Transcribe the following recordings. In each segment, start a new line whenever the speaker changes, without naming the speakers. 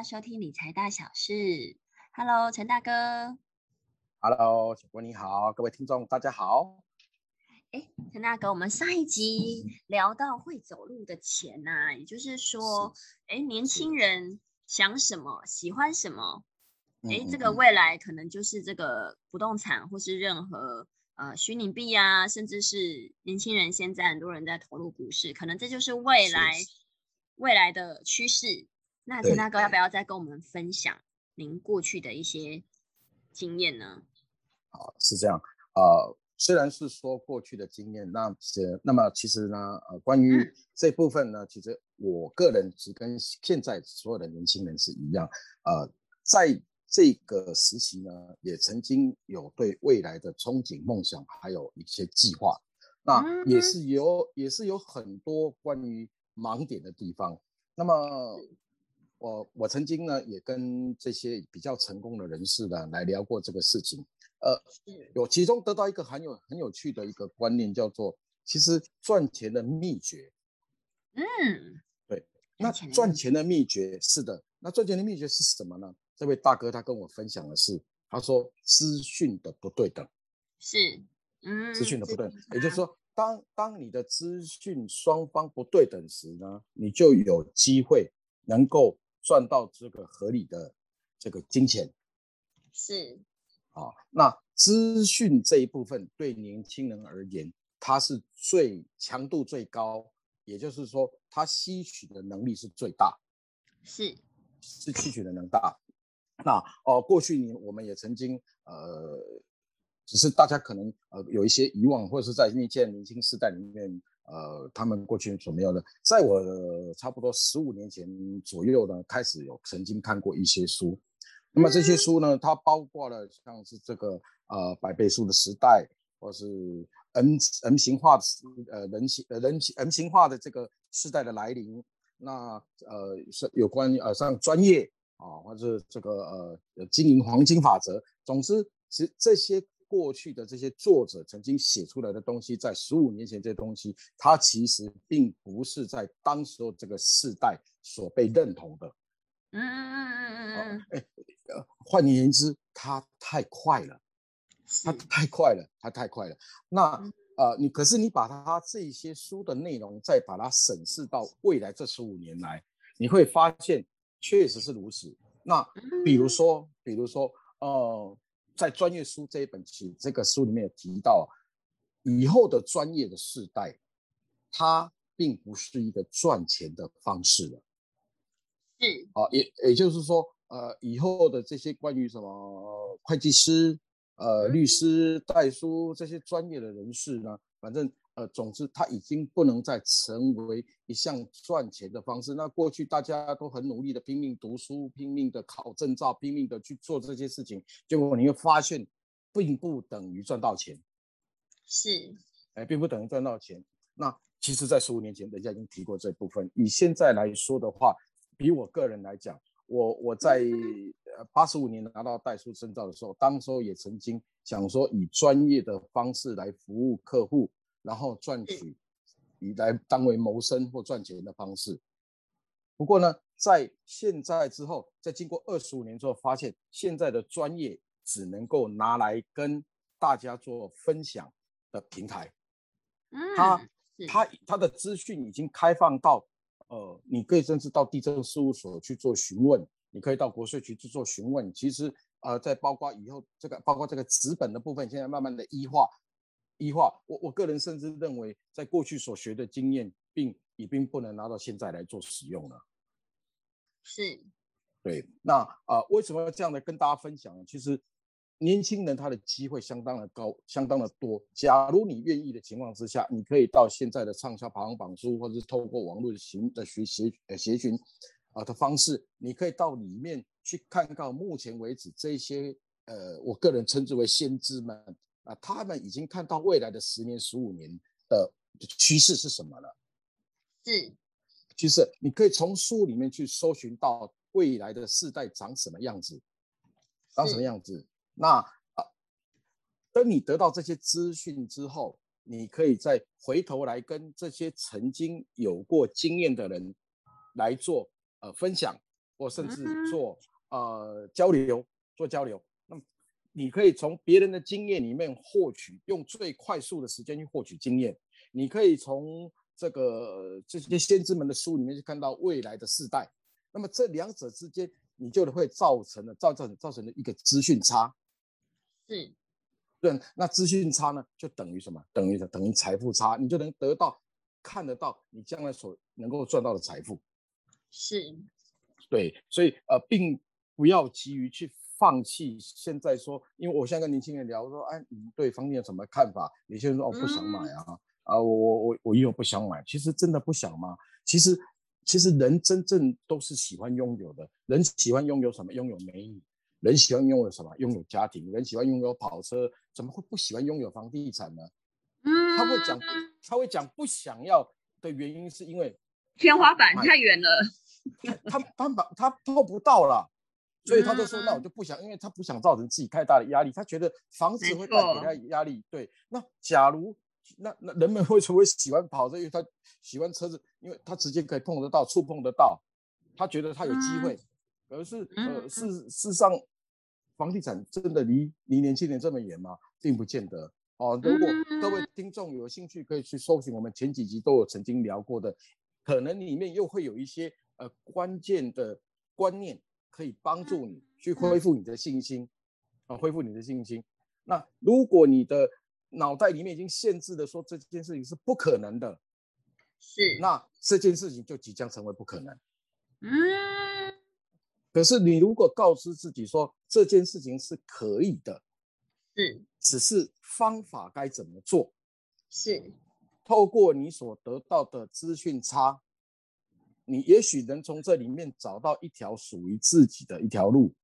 家收听理财大小事。Hello，陈大哥。
Hello，小郭你好，各位听众大家好。
哎，陈大哥，我们上一集聊到会走路的钱呐，也就是说，哎，年轻人想什么，喜欢什么，哎，这个未来可能就是这个不动产或是任何呃虚拟币啊，甚至是年轻人现在很多人在投入股市，可能这就是未来未来的趋势。那陈大哥要不要再跟我们分享您过去的一些经验呢？
啊，是这样，呃。虽然是说过去的经验，那是那么其实呢，呃，关于这部分呢，其实我个人是跟现在所有的年轻人是一样，呃，在这个时期呢，也曾经有对未来的憧憬、梦想，还有一些计划，那也是有也是有很多关于盲点的地方。那么我我曾经呢，也跟这些比较成功的人士呢来聊过这个事情。呃，有其中得到一个很有很有趣的一个观念，叫做其实赚钱的秘诀。
嗯，
对，那赚钱的秘诀是的，那赚钱的秘诀是什么呢？这位大哥他跟我分享的是，他说资讯的不对等。
是，嗯，
资讯的不对等，也就是说，当当你的资讯双方不对等时呢，你就有机会能够赚到这个合理的这个金钱。
是。
啊，那资讯这一部分对年轻人而言，它是最强度最高，也就是说，它吸取的能力是最大，
是
是吸取的能大。那哦，过去年我们也曾经呃，只是大家可能呃有一些遗忘，或者是在那届年轻时代里面，呃，他们过去所没有的，在我差不多十五年前左右呢，开始有曾经看过一些书。那么这些书呢，它包括了像是这个呃百倍数的时代，或是 N N 型化的呃人型呃人型 N 型化的这个时代的来临，那呃是有关呃像专业啊，或者这个呃经营黄金法则。总之，其实这些过去的这些作者曾经写出来的东西，在十五年前这些东西，它其实并不是在当时候这个世代所被认同的。嗯嗯嗯嗯嗯嗯，哎。换言之，它太快了，它太快了，它太快了。那呃，你可是你把它这些书的内容再把它审视到未来这十五年来，你会发现确实是如此。那比如说，比如说，呃，在专业书这一本其这个书里面有提到，以后的专业的世代，它并不是一个赚钱的方式了。
是
啊，也也就是说。呃，以后的这些关于什么会计师、呃律师、代书这些专业的人士呢，反正呃，总之它已经不能再成为一项赚钱的方式。那过去大家都很努力的拼命读书、拼命的考证照、拼命的去做这些事情，结果你会发现，并不等于赚到钱。
是，
哎，并不等于赚到钱。那其实，在十五年前，人家已经提过这部分。以现在来说的话，比我个人来讲。我我在呃八十五年拿到代书证照的时候，当时候也曾经想说以专业的方式来服务客户，然后赚取以来当为谋生或赚钱的方式。不过呢，在现在之后，在经过二十五年之后，发现现在的专业只能够拿来跟大家做分享的平台。
嗯，
他他他的资讯已经开放到。呃，你可以甚至到地震事务所去做询问，你可以到国税局去做询问。其实，呃，在包括以后这个，包括这个纸本的部分，现在慢慢的医化，医化。我我个人甚至认为，在过去所学的经验，并已经不能拿到现在来做使用了。
是，
对。那啊，为什么要这样的跟大家分享呢？其实。年轻人他的机会相当的高，相当的多。假如你愿意的情况之下，你可以到现在的畅销排行榜书，或者是透过网络的行的学习呃协询啊的方式，你可以到里面去看到目前为止这些呃，我个人称之为先知们啊，他们已经看到未来的十年、十五年的趋势是什么了。
是，
趋势你可以从书里面去搜寻到未来的世代长什么样子，长什么样子。那啊，等你得到这些资讯之后，你可以再回头来跟这些曾经有过经验的人来做呃分享，或甚至做呃交流，做交流。你可以从别人的经验里面获取，用最快速的时间去获取经验。你可以从这个这些先知们的书里面去看到未来的世代。那么这两者之间，你就会造成了造成造成了一个资讯差。
是。
对，那资讯差呢，就等于什么？等于等于财富差，你就能得到看得到你将来所能够赚到的财富。
是，
对，所以呃，并不要急于去放弃。现在说，因为我现在跟年轻人聊说，哎，你对房地产什么看法？有些人说哦，不想买啊，啊，我我我我又不想买。其实真的不想吗？其实其实人真正都是喜欢拥有的，人喜欢拥有什么？拥有美女。人喜欢拥有什么？拥有家庭。人喜欢拥有跑车，怎么会不喜欢拥有房地产呢？嗯，他会讲，他会讲不想要的原因是因为
天花板太远了，
他他把他碰不到了，所以他就说那我就不想，因为他不想造成自己太大的压力，他觉得房子会带给他压力。对，那假如那那人们会成为喜欢跑车，因为他喜欢车子，因为他直接可以碰得到、触碰得到，他觉得他有机会。而是呃，事事实上，房地产真的离离年轻人这么远吗？并不见得哦。如果各位听众有兴趣，可以去搜寻我们前几集都有曾经聊过的，可能里面又会有一些呃关键的观念，可以帮助你去恢复你的信心啊，恢复你的信心。那如果你的脑袋里面已经限制的说这件事情是不可能的，
是，
那这件事情就即将成为不可能。嗯。可是你如果告知自己说这件事情是可以的，
是，
只是方法该怎么做，
是，
透过你所得到的资讯差，你也许能从这里面找到一条属于自己的一条路，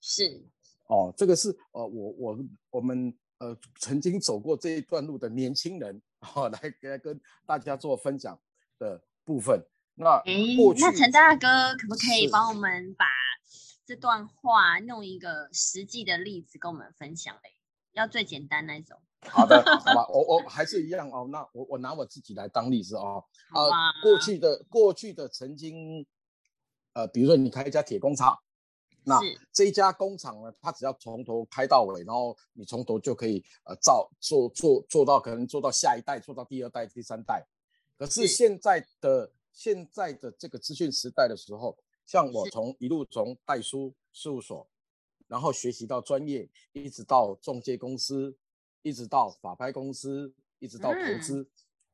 是，
哦，这个是呃我我我们呃曾经走过这一段路的年轻人哦，来来跟大家做分享的部分。那
那陈大哥可不可以帮我们把这段话弄一个实际的例子跟我们分享嘞？要最简单那种。
好的，好吧，我我还是一样哦。那我我拿我自己来当例子哦。
啊，
过去的过去的曾经，呃，比如说你开一家铁工厂，那这一家工厂呢，它只要从头开到尾，然后你从头就可以呃造做做做到可能做到下一代，做到第二代、第三代。可是现在的。现在的这个资讯时代的时候，像我从一路从代书事务所，然后学习到专业，一直到中介公司，一直到法拍公司，一直到投资，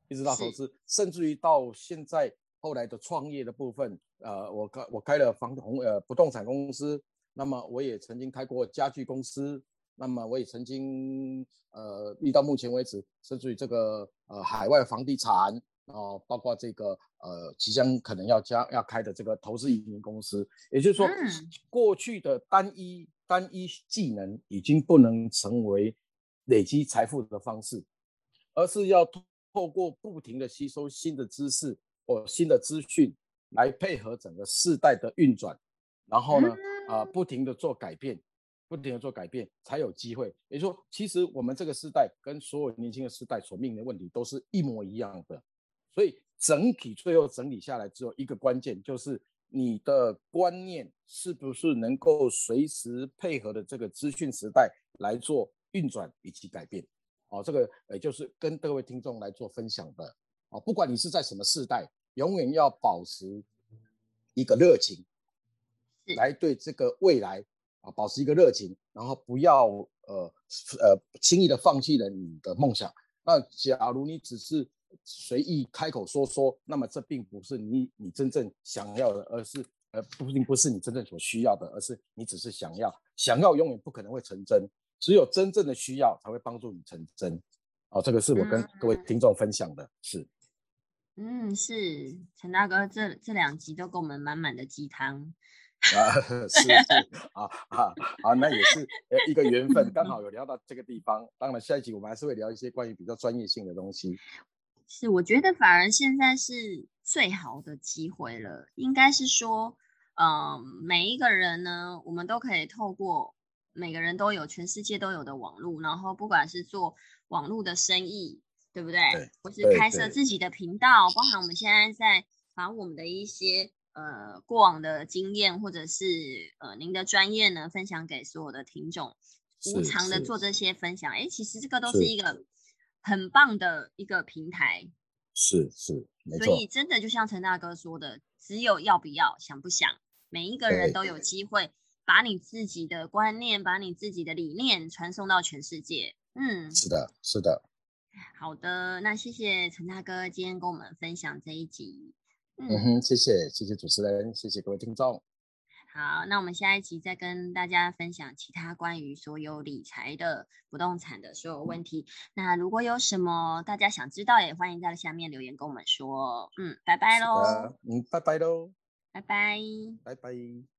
一直到投资，甚至于到现在后来的创业的部分，呃，我开我开了房红呃不动产公司，那么我也曾经开过家具公司，那么我也曾经呃，遇到目前为止，甚至于这个呃海外房地产。哦，包括这个呃，即将可能要加要开的这个投资移民公司，也就是说，过去的单一单一技能已经不能成为累积财富的方式，而是要透过不停的吸收新的知识或新的资讯，来配合整个世代的运转，然后呢，啊，不停的做改变，不停的做改变，才有机会。也就是说，其实我们这个时代跟所有年轻的时代所面临的问题都是一模一样的。所以整体最后整理下来，只有一个关键，就是你的观念是不是能够随时配合的这个资讯时代来做运转以及改变。哦，这个也就是跟各位听众来做分享的。哦，不管你是在什么时代，永远要保持一个热情，来对这个未来啊保持一个热情，然后不要呃呃轻易的放弃了你的梦想。那假如你只是随意开口说说，那么这并不是你你真正想要的，而是呃不并不是你真正所需要的，而是你只是想要，想要永远不可能会成真，只有真正的需要才会帮助你成真。哦，这个是我跟各位听众分享的，是。
嗯，是陈大哥，这这两集都给我们满满的鸡汤。
啊，是是啊啊啊，那也是呃一个缘分，刚好有聊到这个地方。当然，下一集我们还是会聊一些关于比较专业性的东西。
是，我觉得反而现在是最好的机会了。应该是说，嗯，每一个人呢，我们都可以透过每个人都有全世界都有的网络，然后不管是做网络的生意，对不对？
对。
或是开设自己的频道，包含我们现在在把我们的一些呃过往的经验或者是呃您的专业呢，分享给所有的听众，无偿的做这些分享。哎，其实这个都是一个很棒的一个平台。
是是，
所以真的就像陈大哥说的，只有要不要，想不想，每一个人都有机会把你自己的观念，把你自己的理念传送到全世界。嗯，
是的，是的。
好的，那谢谢陈大哥今天跟我们分享这一集。
嗯哼，谢谢，谢谢主持人，谢谢各位听众。
好，那我们下一集再跟大家分享其他关于所有理财的不动产的所有问题。那如果有什么大家想知道，也欢迎在下面留言跟我们说。嗯，拜拜喽。
嗯，拜拜喽。
拜拜。
拜拜。